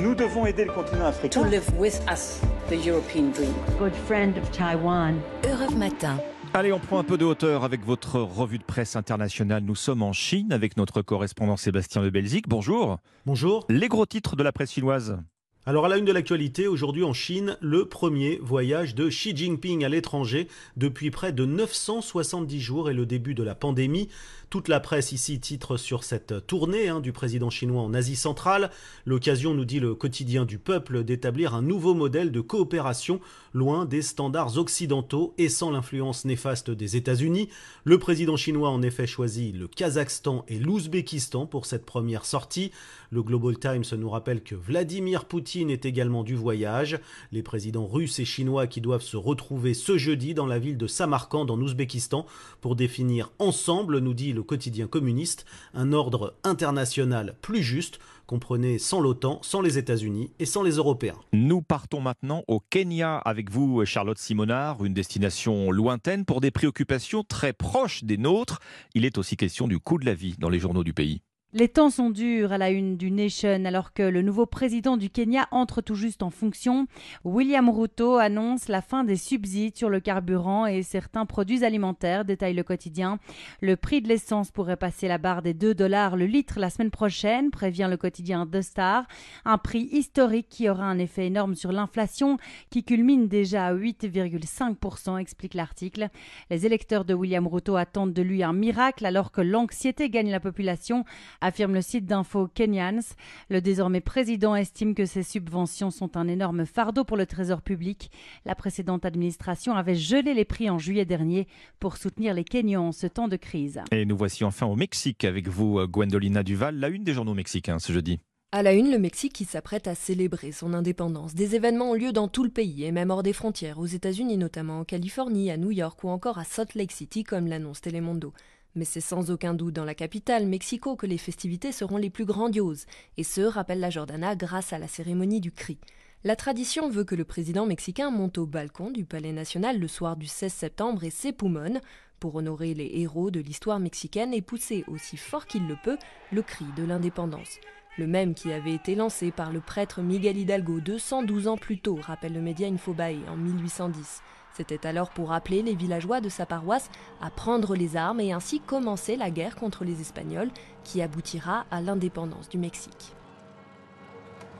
Nous devons aider le continent africain. To live with us the European dream. Good friend of Taiwan. Europe Matin. Allez, on prend un peu de hauteur avec votre revue de presse internationale. Nous sommes en Chine avec notre correspondant Sébastien de Belzic. Bonjour. Bonjour. Les gros titres de la presse chinoise. Alors à la une de l'actualité, aujourd'hui en Chine, le premier voyage de Xi Jinping à l'étranger depuis près de 970 jours et le début de la pandémie. Toute la presse ici titre sur cette tournée hein, du président chinois en Asie centrale. L'occasion, nous dit le quotidien du peuple, d'établir un nouveau modèle de coopération loin des standards occidentaux et sans l'influence néfaste des États-Unis. Le président chinois en effet choisi le Kazakhstan et l'Ouzbékistan pour cette première sortie. Le Global Times nous rappelle que Vladimir Poutine est également du voyage. Les présidents russes et chinois qui doivent se retrouver ce jeudi dans la ville de Samarkand en Ouzbékistan pour définir ensemble, nous dit le quotidien communiste, un ordre international plus juste, comprenez sans l'OTAN, sans les États-Unis et sans les Européens. Nous partons maintenant au Kenya avec vous, Charlotte Simonard, une destination lointaine pour des préoccupations très proches des nôtres. Il est aussi question du coût de la vie dans les journaux du pays. Les temps sont durs à la une du Nation alors que le nouveau président du Kenya entre tout juste en fonction. William Ruto annonce la fin des subsides sur le carburant et certains produits alimentaires, détaille le quotidien. Le prix de l'essence pourrait passer la barre des 2 dollars le litre la semaine prochaine, prévient le quotidien The Star. Un prix historique qui aura un effet énorme sur l'inflation qui culmine déjà à 8,5%, explique l'article. Les électeurs de William Ruto attendent de lui un miracle alors que l'anxiété gagne la population affirme le site d'info Kenyans. Le désormais président estime que ces subventions sont un énorme fardeau pour le trésor public. La précédente administration avait gelé les prix en juillet dernier pour soutenir les Kenyans en ce temps de crise. Et nous voici enfin au Mexique avec vous, Gwendolina Duval, la une des journaux mexicains ce jeudi. À la une, le Mexique qui s'apprête à célébrer son indépendance. Des événements ont lieu dans tout le pays et même hors des frontières, aux États-Unis notamment, en Californie, à New York ou encore à Salt Lake City, comme l'annonce Telemundo. Mais c'est sans aucun doute dans la capitale, Mexico, que les festivités seront les plus grandioses, et ce, rappelle la Jordana, grâce à la cérémonie du cri. La tradition veut que le président mexicain monte au balcon du Palais national le soir du 16 septembre et s'époumonne pour honorer les héros de l'histoire mexicaine et pousser aussi fort qu'il le peut le cri de l'indépendance. Le même qui avait été lancé par le prêtre Miguel Hidalgo 212 ans plus tôt, rappelle le média Infobae en 1810. C'était alors pour appeler les villageois de sa paroisse à prendre les armes et ainsi commencer la guerre contre les Espagnols qui aboutira à l'indépendance du Mexique.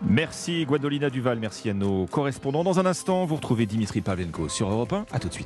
Merci Guadolina Duval, merci à nos correspondants. Dans un instant, vous retrouvez Dimitri Pavlenko sur Europe 1. A tout de suite.